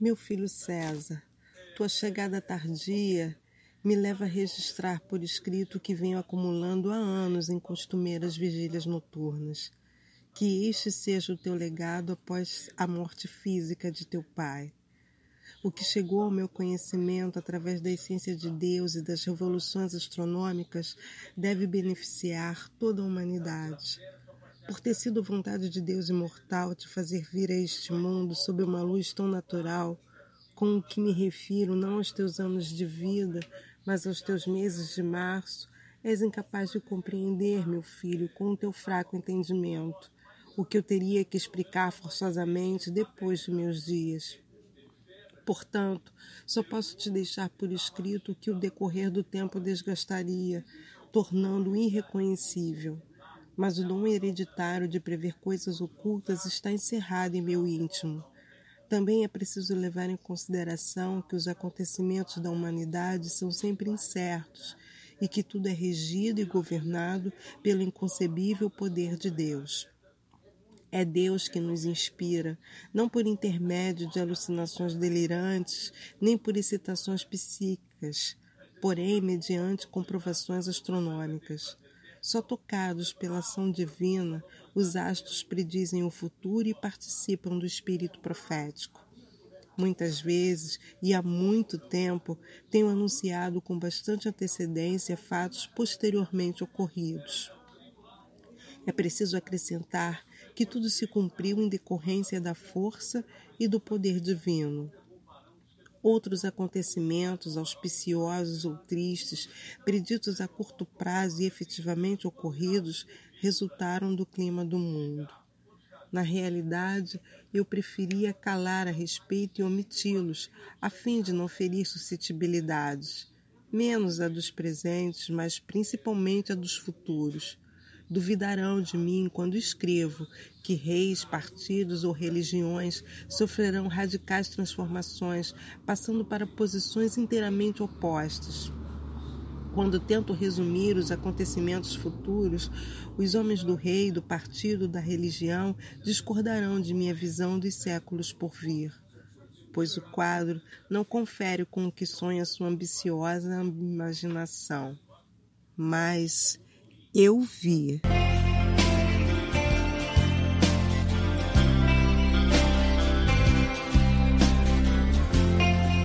Meu filho César, tua chegada tardia me leva a registrar por escrito o que venho acumulando há anos em costumeiras vigílias noturnas. Que este seja o teu legado após a morte física de teu pai. O que chegou ao meu conhecimento através da essência de Deus e das revoluções astronômicas deve beneficiar toda a humanidade. Por ter sido vontade de Deus imortal te fazer vir a este mundo sob uma luz tão natural, com o que me refiro não aos teus anos de vida, mas aos teus meses de março, és incapaz de compreender, meu filho, com o teu fraco entendimento, o que eu teria que explicar forçosamente depois de meus dias. Portanto, só posso te deixar por escrito que o decorrer do tempo desgastaria, tornando-o irreconhecível. Mas o dom hereditário de prever coisas ocultas está encerrado em meu íntimo. Também é preciso levar em consideração que os acontecimentos da humanidade são sempre incertos e que tudo é regido e governado pelo inconcebível poder de Deus. É Deus que nos inspira, não por intermédio de alucinações delirantes, nem por excitações psíquicas, porém mediante comprovações astronômicas. Só tocados pela ação divina, os astros predizem o futuro e participam do espírito profético. Muitas vezes, e há muito tempo, tenho anunciado com bastante antecedência fatos posteriormente ocorridos. É preciso acrescentar que tudo se cumpriu em decorrência da força e do poder divino. Outros acontecimentos, auspiciosos ou tristes, preditos a curto prazo e efetivamente ocorridos, resultaram do clima do mundo. Na realidade, eu preferia calar a respeito e omiti-los, a fim de não ferir suscetibilidades, menos a dos presentes, mas principalmente a dos futuros duvidarão de mim quando escrevo que reis, partidos ou religiões sofrerão radicais transformações, passando para posições inteiramente opostas. Quando tento resumir os acontecimentos futuros, os homens do rei, do partido, da religião discordarão de minha visão dos séculos por vir, pois o quadro não confere com o que sonha sua ambiciosa imaginação. Mas eu vi.